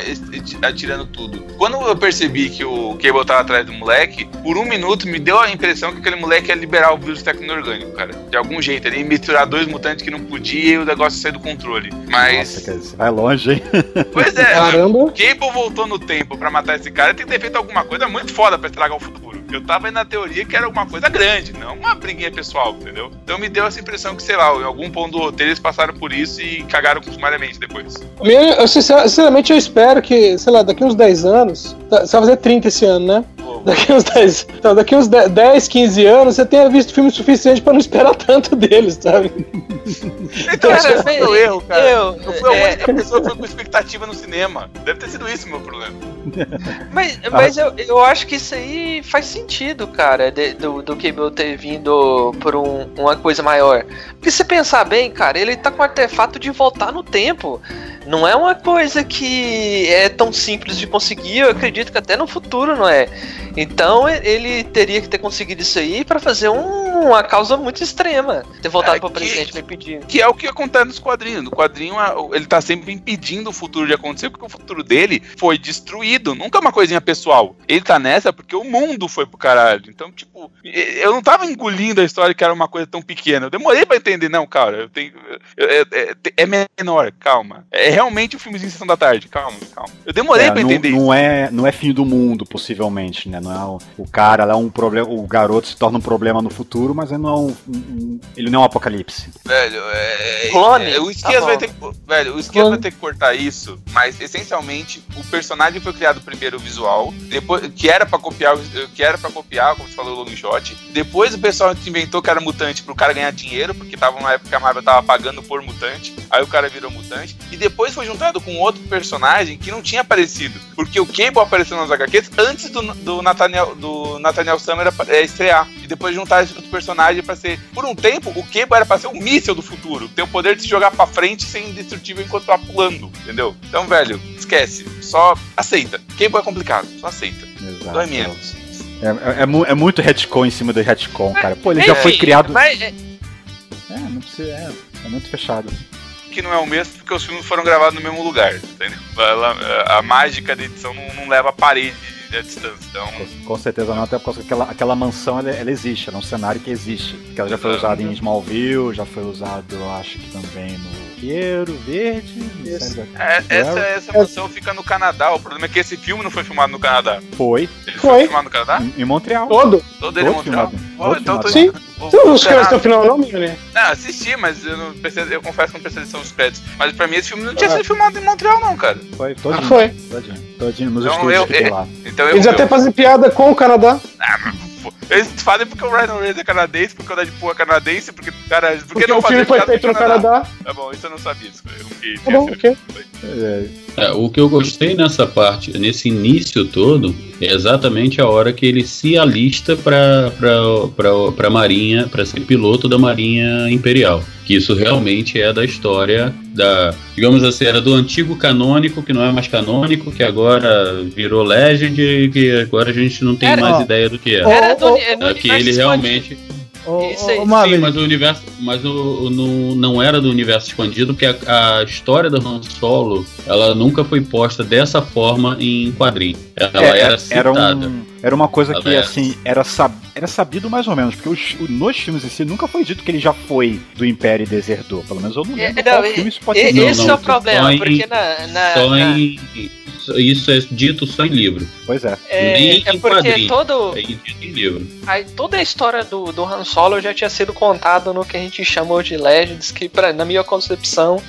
atirando tudo. Quando eu percebi que o Cable tava atrás do moleque, por um minuto me deu a impressão que aquele moleque ia liberar o vírus tecno-orgânico, cara. De algum jeito, ele ia misturar dois mutantes que não podia e o negócio ia sair do controle. Mas... Nossa, cara, vai longe, hein? Pois é, Caramba. o Cable voltou no tempo pra matar esse cara, tem que ter feito alguma coisa muito foda pra estragar o futuro. Eu tava aí na teoria que era alguma coisa grande, não uma briguinha pessoal, entendeu? Então me deu essa impressão que, sei lá, em algum ponto do roteiro eles passaram por isso e cagaram sumariamente depois. Eu, sincer- sinceramente, eu espero que, sei lá, daqui uns 10 anos. tá- Você vai fazer 30 esse ano, né? Daqui uns 10, então, daqui uns 10, 10, 15 anos, você tenha visto filme suficiente pra não esperar tanto deles, sabe? Então, Cara, esse foi o meu bem, erro, cara. eu- Eu, fui a é- única pessoa que foi com expectativa no cinema. Deve ter sido isso o meu problema. Mas, mas eu, eu acho que isso aí faz sentido, cara, de- do, do Cable ter vindo por um- uma coisa maior. Porque se pensar bem, cara, ele tá com o artefato de voltar no tempo. Não é uma coisa que é tão simples de conseguir, eu acredito que até no futuro não é. Então ele teria que ter conseguido isso aí pra fazer um- uma causa muito extrema. Ter voltado É pro que- presidente me pedir. Que é o que acontece nos quadrinhos. No quadrinho, ele tá sempre impedindo o futuro de acontecer, porque o futuro dele foi destruído. Nunca é uma coisinha pessoal. Ele tá nessa porque o mundo foi pro caralho. Então, tipo, eu não tava engolindo a história que era uma coisa tão pequena. Eu demorei pra entender, não, cara. Eu tenho. eu- É, é- é menor, calma. É realmente o filmezinho de Sessão da Tarde, calma, calma. Eu demorei É, pra não, entender isso. não é, não é fim do mundo, possivelmente, né? Não é o, o cara lá é um problema, o garoto se torna um problema no futuro, mas ele não é um, um- ele não é um apocalipse. Velho, é. Clone? é, o Esquias Tá vai ter que. Velho, o Esquias vai ter que cortar isso, mas essencialmente o personagem foi criado primeiro o visual, depois que era pra copiar, que era para copiar, como você falou, o long shot. Depois o pessoal inventou que era mutante pro cara ganhar dinheiro, porque tava numa época que a Marvel tava pagando por mutante. Aí o cara virou mutante. E depois foi juntado com outro personagem que não tinha aparecido. Porque o Cable apareceu nas HQs antes do, do Nathaniel, do Nathaniel Summer é, estrear. E depois juntaram esse outro personagem pra ser. Por um tempo, o Cable era pra ser um míssil do futuro. Ter o poder de se jogar pra frente sem indestrutível enquanto tá pulando. Entendeu? Então, velho, esquece. Só aceita. Cable é complicado. Só aceita. Exato. Dói menos. É, é- é é muito retcon em cima do retcon, cara. Pô, ele já foi Enfim, criado. Mas, é, É, não precisa. É, é muito fechado. Que não é o mesmo porque os filmes foram gravados no mesmo lugar. Entendeu? Ela- a mágica da edição não, não leva a parede à distância. Então. Com certeza não, até porque aquela, aquela mansão ela, ela existe, ela é um cenário que existe. Que ela já foi usada em Smallville, já foi usado, eu acho que também no arqueiro verde. da- É, essa, essa mansão fica no Canadá. O problema é que esse filme não foi filmado no Canadá. Foi. Ele Foi. foi filmado no Canadá? Em, em Montreal. Todo. Todo ele é Todo Montreal? filmado. Então tô-. Sim. vou- Você não os créditos esperar. no final, não, Mini? Não, assisti, mas eu, não prestei- eu confesso que não prestei atenção nos créditos. Mas pra mim esse filme não tinha sido filmado em Montreal, não, cara. Foi, todinho. Ah, foi. Todinho, todinho nos Então estúdios eu- eu- lá. Então eu. Eles eu- até fazem piada com o Canadá. Ah, mas, pô, Eles fazem porque o Ryan Reynolds é canadense, porque o Deadpool é canadense, porque, cara, por que Porque não o filme foi feito no Canadá. Tá bom, isso eu não sabia. Isso eu Tá bom, ok. É, o que eu gostei nessa parte, nesse início todo, é exatamente a hora que ele se alista para para marinha, para ser piloto da marinha imperial. Que isso realmente é da história da, digamos assim, era do antigo canônico que não é mais canônico, que agora virou legend e que agora a gente não tem Era- mais ó, ideia do que é. Era do, no É que ele expandido. Isso aí. Sim, mas o universo, mas o, o- no- não era do universo expandido, porque a, a história do Han Solo, ela nunca foi posta dessa forma em quadrinho. Ela É, era citada. um- era uma coisa Ela que, era- assim, era, sab- era sabido mais ou menos, porque os- nos filmes em si nunca foi dito que ele já foi do Império e desertou. Pelo menos eu não É, lembro não, qual e- filme isso pode. Não, esse não, é o problema, só em- porque na. na- Só na- em. Isso, é dito só em livro. Pois é. é, nem é porque quadrinho. todo, É dito em livro. Aí, toda a história do, do Han Solo já tinha sido contada no que a gente chamou de Legends, que pra, na minha concepção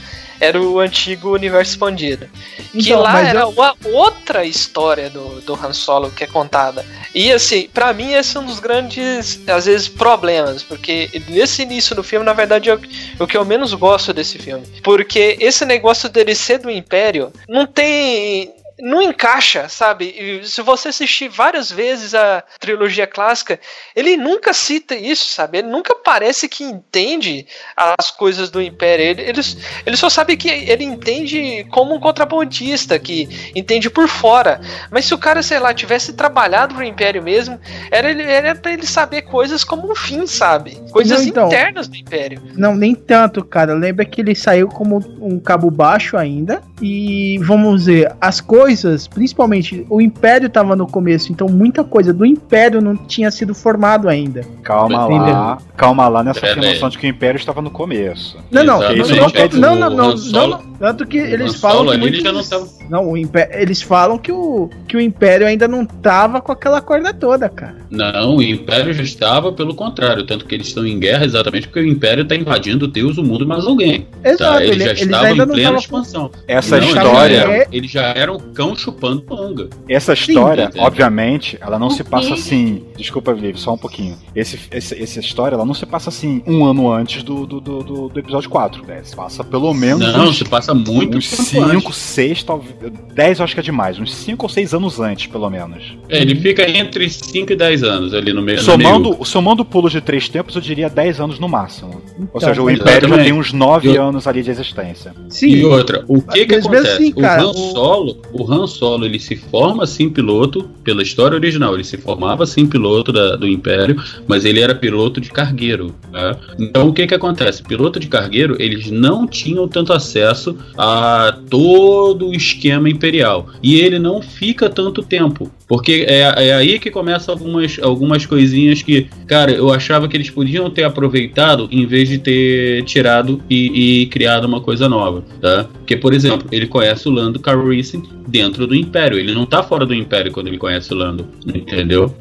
era o antigo universo expandido. que Então, lá mas era eu- uma outra história do, do Han Solo que é contada. E assim, pra mim esse é um dos grandes, às vezes, problemas, porque nesse início do filme, na verdade, é o, o que eu menos gosto desse filme. Porque esse negócio dele ser do Império não tem não encaixa, sabe? E se você assistir várias vezes a trilogia clássica, ele nunca cita isso, sabe? Ele nunca parece que entende as coisas do Império. Ele, ele, ele só sabe que ele entende como um contrabandista, que entende por fora. Mas se o cara, sei lá, tivesse trabalhado pro Império mesmo, era, ele, era pra ele saber coisas como um fim, sabe? Coisas Não, então. internas do Império. Não, nem tanto, cara. Lembra que ele saiu como um cabo baixo ainda. E vamos ver, as coisas, principalmente o Império tava no começo, então muita coisa do Império não tinha sido formado ainda. Calma Entendeu? lá, calma lá nessa Pera afirmação de que o Império estava no começo. Não, não, não, não, dizer- não, não, não, tanto que eles falam que muitos- já não tava- não, o Império, eles falam que o que o Império ainda não tava com aquela corda toda, cara. Não, o Império já estava pelo contrário, tanto que eles estão em guerra exatamente porque o Império está invadindo Deus, o mundo e mais alguém. Exato, tá? Eles ele- já eles estavam ainda em não plena expansão. Essa Não, eles já história. eram- Eles já eram cão chupando manga. Essa história, entendeu? obviamente, ela não O se passa quê? assim. Desculpa, Liv, só um pouquinho. Esse, esse- essa história, ela não se passa assim um ano antes do, do, do, do- do episódio 4. Né? Se passa pelo menos Não, uns, se passa muito uns tempo 5, antes. 6, talvez. 10 eu acho que é demais. Uns 5 ou 6 anos antes, pelo menos. É, ele fica entre 5 e 10 anos ali no meio no Somando, meio. somando o pulo de três tempos, eu diria 10 anos no máximo. Ou Então, seja, o Império já tem uns 9 Eu- anos ali de existência. Sim. E outra, o que que Mas mesmo assim, cara, o Han o- Solo, o Han Solo, ele se forma assim piloto pela história original, ele se formava assim piloto da- do Império, mas ele era piloto de cargueiro. né? Então o que que acontece? Piloto de cargueiro, eles não tinham tanto acesso a todo o esquema imperial e ele não fica tanto tempo. Porque é, é aí que começa algumas, algumas coisinhas que, cara, eu achava que eles podiam ter aproveitado em vez de ter tirado e, e criado uma coisa nova, tá? Porque, por exemplo, ele conhece o Lando Calrissian dentro do Império. Ele não tá fora do Império quando ele conhece o Lando, entendeu?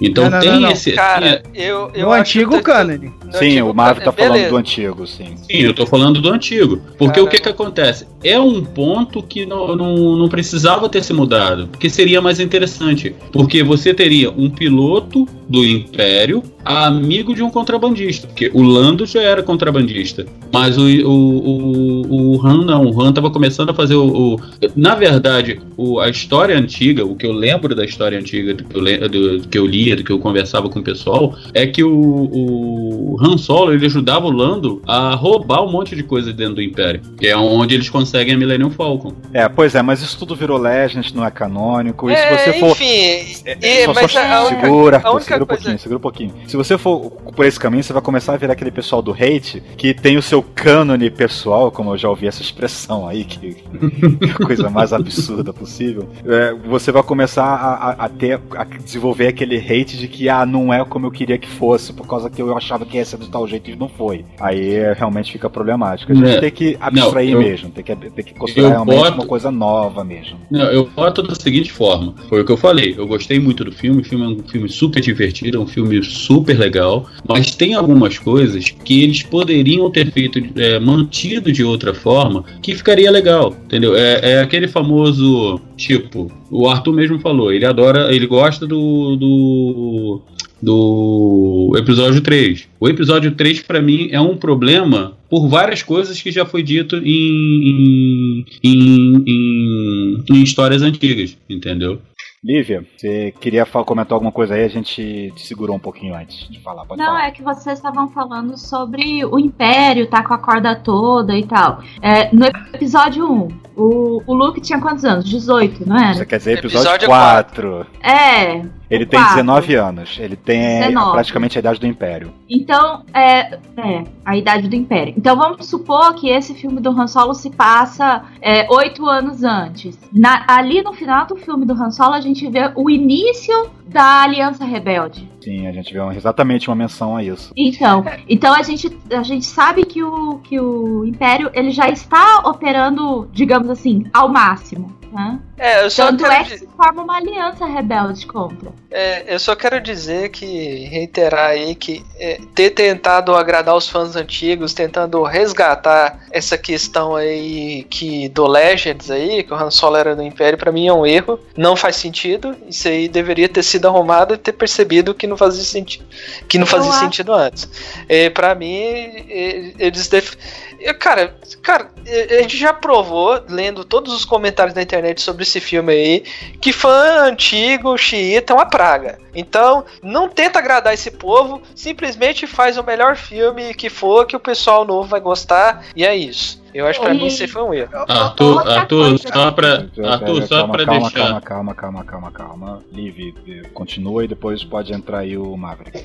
Então Não, não, tem não, não. esse... Cara, eu, eu no acho antigo que- canon. No sim, antigo o Marvel tá canon, falando beleza. do antigo, sim. Sim, eu tô falando do antigo. Porque Cara, o que que acontece? É um ponto que não, não, não precisava ter se mudado. Porque seria mais interessante. Porque você teria um piloto do Império amigo de um contrabandista. Porque o Lando já era contrabandista. Mas o, o, o, o Han não. O Han tava começando a fazer o. o- na verdade, o, a história antiga, o que eu lembro da história antiga, do que eu, do, do que eu lia, do que eu conversava com o pessoal, é que o, o Han Solo ele ajudava o Lando a roubar um monte de coisa dentro do Império. Que é onde eles conseguem a Millennium Falcon. É, pois é, mas isso tudo virou Legend, não é canônico. E se É, você for. enfim, É, só, mas só a única- segura, a Arthur, única segura um pouquinho, segura um pouquinho. Se se você for por esse caminho, você vai começar a virar aquele pessoal do hate que tem o seu cânone pessoal, como eu já ouvi essa expressão aí, que é a coisa mais absurda possível. É, você vai começar a, a- a ter, a desenvolver aquele hate de que, ah, não é como eu queria que fosse, por causa que eu achava que ia ser do tal jeito e não foi. Aí é, realmente fica problemático. A gente É. tem que abstrair Não, eu- mesmo, tem que, tem que considerar eu realmente boto- uma coisa nova mesmo. Não, eu boto da seguinte forma. Foi o que eu falei. Eu gostei muito do filme. O filme é um filme super divertido, é um filme super legal. Mas tem algumas coisas que eles poderiam ter feito, é, mantido de outra forma, que ficaria legal. Entendeu? É, é aquele famoso tipo. O Arthur mesmo falou. Ele adora, ele gosta do. do do episódio 3. O episódio 3 pra mim é um problema por várias coisas que já foi dito em, em, em, em- em histórias antigas, entendeu? Lívia, você queria comentar alguma coisa aí? A gente te segurou um pouquinho antes de falar. Pode Não, falar. é que vocês estavam falando sobre o Império, tá com a corda toda e tal. É, no episódio 1, o, o Luke tinha quantos anos? 18, não era? Você quer dizer episódio, Episódio 4. É. Ele tem quatro. 19 anos. Ele tem 19. praticamente a idade do Império. Então, é, é, a idade do Império. Então vamos supor que esse filme do Han Solo se passa é, oito anos antes. Na- ali no final do filme do Han Solo, a gente vê o início da Aliança Rebelde. Sim, a gente vê exatamente uma menção a isso. Então, então a gente, a gente sabe que o, que o Império ele já está operando, digamos assim, ao máximo. Né? É, eu só Tanto quero é que se forma uma aliança rebelde contra. É, eu só quero dizer que, reiterar aí, que é, ter tentado agradar os fãs antigos, tentando resgatar essa questão aí que do Legends aí, que o Han Solo era do Império, pra mim é um erro, não faz sentido, isso aí deveria ter sido arrumado e ter percebido que não fazia sentido, que não fazia sentido antes. É, pra mim, é, eles def... é, Cara, cara, é, a gente já provou, lendo todos os comentários da internet sobre esse filme aí, que fã antigo, xiita, é uma praga. Então, não tenta agradar esse povo, simplesmente faz o melhor filme que for, que o pessoal novo vai gostar, e é isso. Eu acho que pra mim isso aí foi um erro. Arthur, Outra Arthur, coisa só pra, Arthur, só calma, pra calma, deixar. calma, calma, calma, calma, calma, calma. Liv, continua e depois pode entrar aí o Maverick.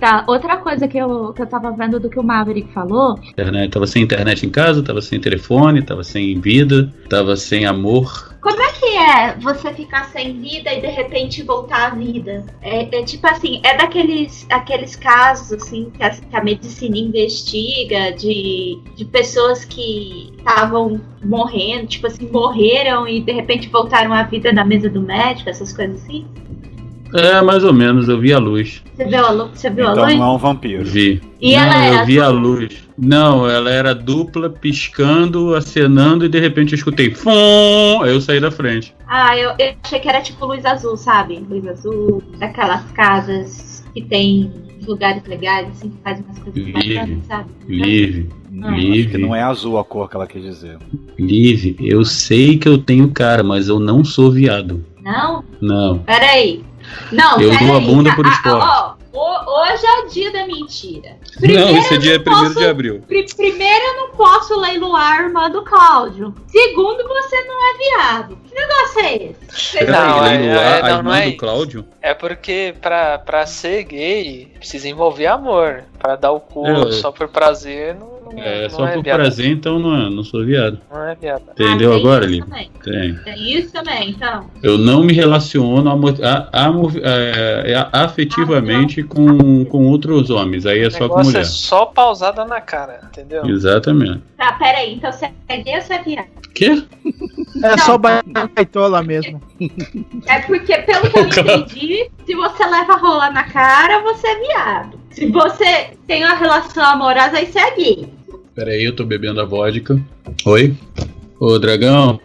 Tá, outra coisa que eu, que eu tava vendo do que o Maverick falou Internet, tava sem internet em casa, tava sem telefone, tava sem vida, tava sem amor. Como é que é você ficar sem vida e de repente voltar à vida? É, é tipo assim, é daqueles aqueles casos assim que a, que a medicina investiga de, de pessoas que estavam morrendo, tipo assim, morreram e de repente voltaram à vida na mesa do médico, essas coisas assim? É, mais ou menos, eu vi a luz. Você viu a, lu- você viu Então a luz? não é um vampiro. Vi. E não, ela eu era vi a luz. Não, ela era dupla, piscando, acenando e de repente eu escutei FUM! Aí eu saí da frente. Ah, eu, eu achei que era tipo luz azul, sabe? Luz azul, daquelas casas que tem lugares legais, assim, que faz umas coisas Livre. bacanas, sabe? Live, Não, Live, não é azul a cor que ela quis dizer. Live. Eu sei que eu tenho cara, mas eu não sou viado. Não? Não. Peraí. Não, Eu dou a bunda por Ah, esporte. ah, ó, ho- hoje é o dia da mentira. não, esse eu dia é não primeiro posso- de abril. pri- primeiro, eu não posso leiloar a irmã do Cláudio. Segundo, você não é viado. Que negócio é esse? Peraí, Não, é- leiloar é- a não, irmã não é do. Cláudio? É porque pra, pra ser gay precisa envolver amor. Pra dar o cu É. só por prazer não É, não só por viado. prazer, então não, é, não sou viado. Não é viado. Entendeu Ah, tem agora, também. Tem. Tem isso também, então. Eu não me relaciono amo- a- amo- é, é, afetivamente com, com outros homens. Aí é O só com negócio mulher. é só pausada na cara, entendeu? Exatamente. Tá, peraí. Então você é gay ou você é viado? Quê? É só baitola mesmo. É porque, pelo que eu entendi, se você leva rola na cara, você é viado. Se você tem uma relação amorosa, aí você é gay. Peraí, eu tô bebendo a vodka. Oi? Ô, Dragão,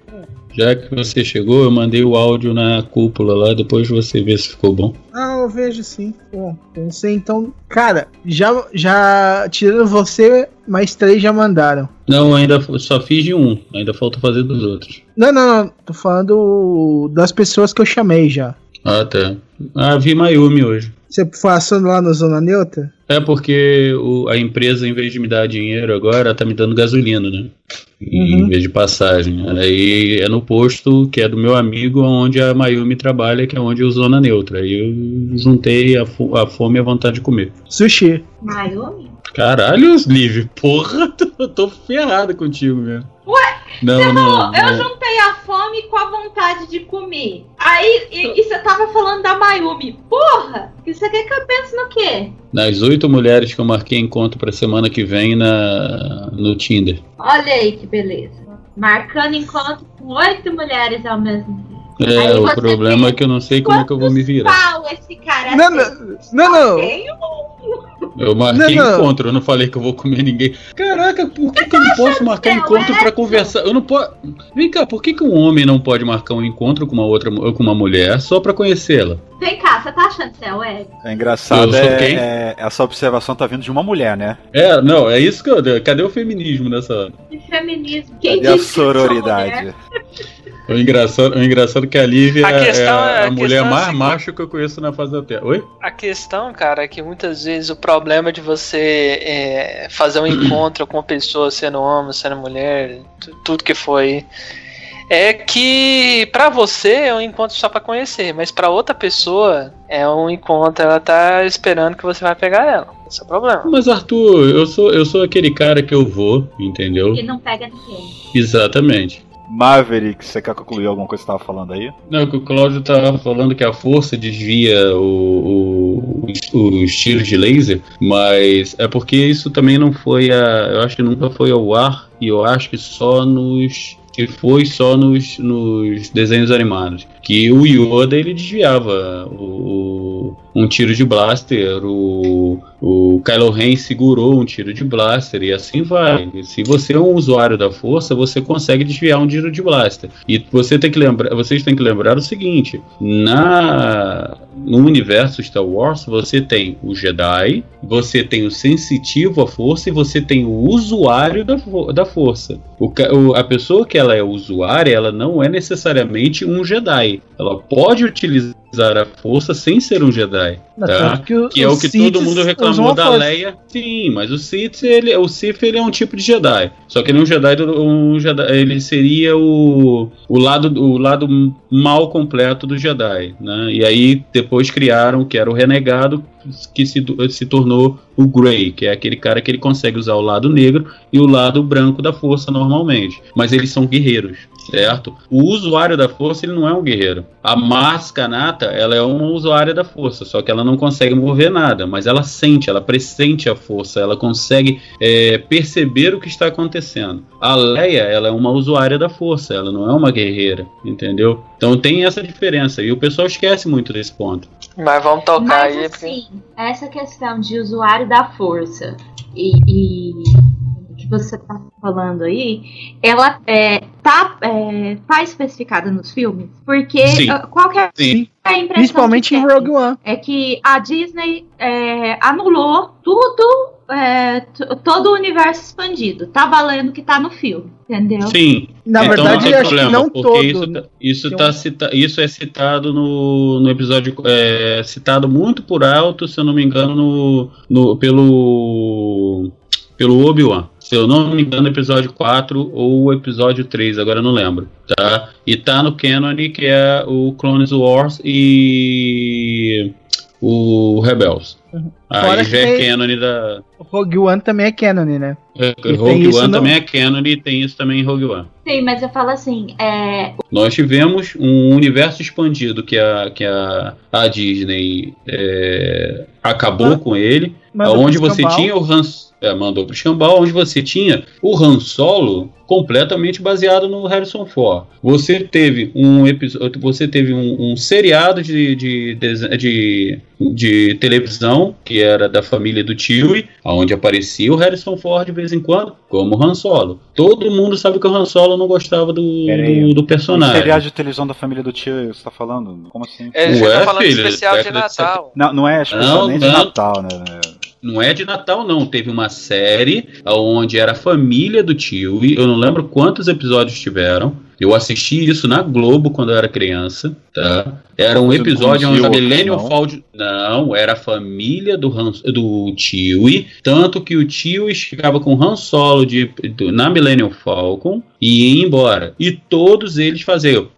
já que você chegou, eu mandei o áudio na cúpula lá, depois você vê se ficou bom. Ah, eu vejo sim. Pô, pensei então. Cara, já, já tirando você, mais três já mandaram. Não, ainda só fiz de um, ainda falta fazer dos outros. Não, não, não. Tô falando das pessoas que eu chamei já. Ah, tá. Ah, vi Mayumi hoje. Você passando lá na Zona Neutra? É porque o- a empresa, em vez de me dar dinheiro agora, tá me dando gasolina, né? Em vez de passagem. Aí é no posto que é do meu amigo, onde a Mayumi trabalha, que é onde eu Zona Neutra. Aí eu juntei a, fo- a fome e a vontade de comer. Sushi. Mayumi? Caralho, Liv, porra, eu tô ferrado contigo mesmo. Ué, Não, você não, falou, eu não. juntei a fome com a vontade de comer. Aí, e, e você tava falando da Mayumi. Porra, você quer que eu pense no quê? Nas oito mulheres que eu marquei encontro pra semana que vem na, no Tinder. Olha aí que beleza. Marcando encontro com oito mulheres ao mesmo tempo. É, Aí o problema é que eu não sei como é que eu vou me virar. Qual esse cara Não, tem? não, não. Um. Eu marquei Não, não. encontro, eu não falei que eu vou comer ninguém. Caraca, por que, que eu não posso marcar encontro pra conversar? Eu não posso. Vem cá, por que, que um homem não pode marcar um encontro com uma outra com uma mulher só pra conhecê-la? Vem cá, você tá achando que você é o Ed? É engraçado, Eu sou é, quem? é- essa observação tá vindo de uma mulher, né? É, não, é isso que eu. Cadê o feminismo nessa hora? De feminismo. Quem Cadê a que sororidade? O engraçado, o engraçado é que a Lívia A é, questão é a, a mulher é a mais seguinte- macho que eu conheço na face da Terra. Oi? A questão, cara, é que muitas vezes o problema de você é, fazer um encontro com uma pessoa, sendo homem, sendo mulher, tu- tudo que foi, é que pra você é um encontro só pra conhecer, mas pra outra pessoa é um encontro, ela tá esperando que você vai pegar ela. Esse é o problema. Mas Arthur, eu sou, eu sou aquele cara que eu vou, entendeu? Que não pega ninguém. Exatamente. Maverick, você quer concluir alguma coisa que você tava falando aí? Não, que o Cláudio tava falando que a força desvia o, o- os tiros de laser, mas é porque isso também não foi a. Eu acho que nunca foi ao ar, e eu acho que só nos. que foi só nos, nos desenhos animados. Que o Yoda ele desviava o, o- um tiro de blaster, o, o Kylo Ren segurou um tiro de blaster e assim vai. Se você é um usuário da força, você consegue desviar um tiro de blaster. E você tem que lembrar, vocês têm que lembrar o seguinte: na no universo Star Wars, você tem o Jedi, você tem o sensitivo à força e você tem o usuário da, da força. O- a pessoa que ela é usuária, ela não é necessariamente um Jedi. Ela pode utilizar a força sem ser um Jedi. Tá? que o- Que é o que Siths todo mundo reclamou da força. Leia. Sim, mas o Sith, ele, o Sith ele é um tipo de Jedi. Só que ele é um Jedi, um Jedi ele seria o, o lado o lado mal completo do Jedi, né? E aí depois criaram que era o renegado que se, se tornou o Grey, que é aquele cara que ele consegue usar o lado negro e o lado branco da força normalmente. Mas eles são guerreiros, certo? O usuário da força ele não é um guerreiro. A Mascanata, ela é uma usuária da força, só que ela não consegue mover nada, mas ela sente, ela pressente a força, ela consegue é, perceber o que está acontecendo. A Leia, ela é uma usuária da força, ela não é uma guerreira, entendeu? Então tem essa diferença e o pessoal esquece muito desse ponto. Mas vamos tocar Mas aí. assim, essa questão de usuário da força e, e que você tá falando aí, ela é, tá, é, tá especificada nos filmes? Porque Sim. ah, qual que é Sim. a impressão Principalmente que em? Rogue One. É que a Disney é, anulou tudo, é, todo o universo expandido. Tá valendo o que tá no filme, entendeu? Sim. Na Então verdade, tem acho que problema, não porque todo, Isso, né? tá- isso, tá um- cita- isso é citado no, no episódio. É, citado muito por alto, se eu não me engano, no, no- pelo. Pelo Obi-Wan. Se eu não me engano, episódio 4 ou episódio 3, agora não lembro. Tá? E tá no canon que é o Clones Wars e o Rebels. Fora Aí já é canon da. O Rogue One também é canon, né? é, Rogue One no- também é canon e tem isso também em Rogue One. Sim, mas eu falo assim, é, Nós tivemos um universo expandido que a, que a, a Disney é, acabou com ele, mandou onde você tinha o Han, é, mandou pro escambau, onde você tinha o Han Solo completamente baseado no Harrison Ford. Você teve um episódio, você teve um, um seriado de, de, dese- de, de televisão que era da família do Chewie, onde aparecia o Harrison Ford de vez em quando, como Han Solo. Todo mundo sabe que o Han Solo não gostava do, do, do personagem. seriado de televisão da família do tio, você tá falando? Como assim? É, você Ué, tá falando de filho, especial de década de Natal. Não, não é especialmente Não, não. Natal, né? Não é de Natal, não. Teve uma série onde era a família do tio. E eu não lembro quantos episódios tiveram. Eu assisti isso na Globo quando eu era criança, tá? Era um episódio onde a o Millennium? Falcon. Não, era a família do, Han, do Chewie, tanto que o Chewie ficava com o Han Solo de, do- na Millennium Falcon e ia embora. E todos eles faziam.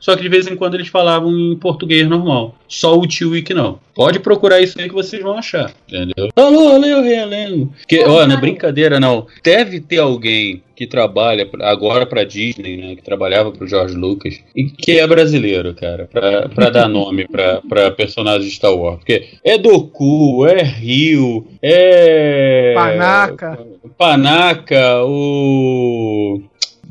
Só que de vez em quando eles falavam em português normal. Só o Chewie que não. Pode procurar isso aí que vocês vão achar, entendeu? Alô, alô, Realengo. Que, ó, não é brincadeira não. Deve ter alguém que trabalha agora pra Disney, né? Que trabalhava pro George Lucas e que é brasileiro, cara, pra, pra dar nome pra, pra personagens de Star Wars. Porque é Doku, é Rio, é. Panaca. Panaca, o.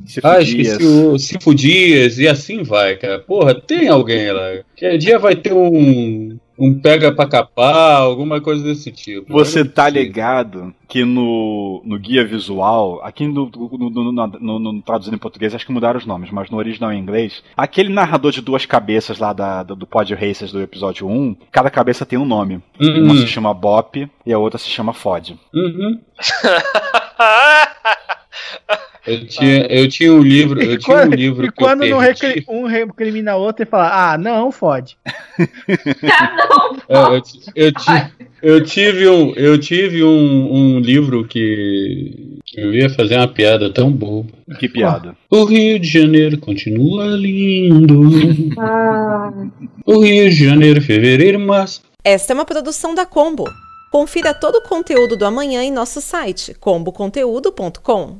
Cifu Ah, esqueci o Cifu Dias e assim vai, cara. Porra, tem alguém lá. Que dia vai ter um. Um pega pra capar, alguma coisa desse tipo. Você tá ligado que no, no guia visual, aqui no, no, no, no- no- no traduzido em português, acho que mudaram os nomes, mas no original em inglês, aquele narrador de duas cabeças lá da, do, do Pod Racers do episódio 1, cada cabeça tem um nome. Uhum. Uma se chama Bop e a outra se chama Fod. Uhum. Eu tinha, eu tinha um livro, eu tinha um Quando- livro e que eu quando não recri- um recrimina outro e fala, ah, não, fode. É, eu, eu, ti- eu tive um, eu tive um, um livro que eu ia fazer uma piada tão boba. Que piada? O Rio de Janeiro continua lindo. O Rio de Janeiro, fevereiro, março. Esta é uma produção da Combo. Confira todo o conteúdo do amanhã em nosso site comboconteúdo.com.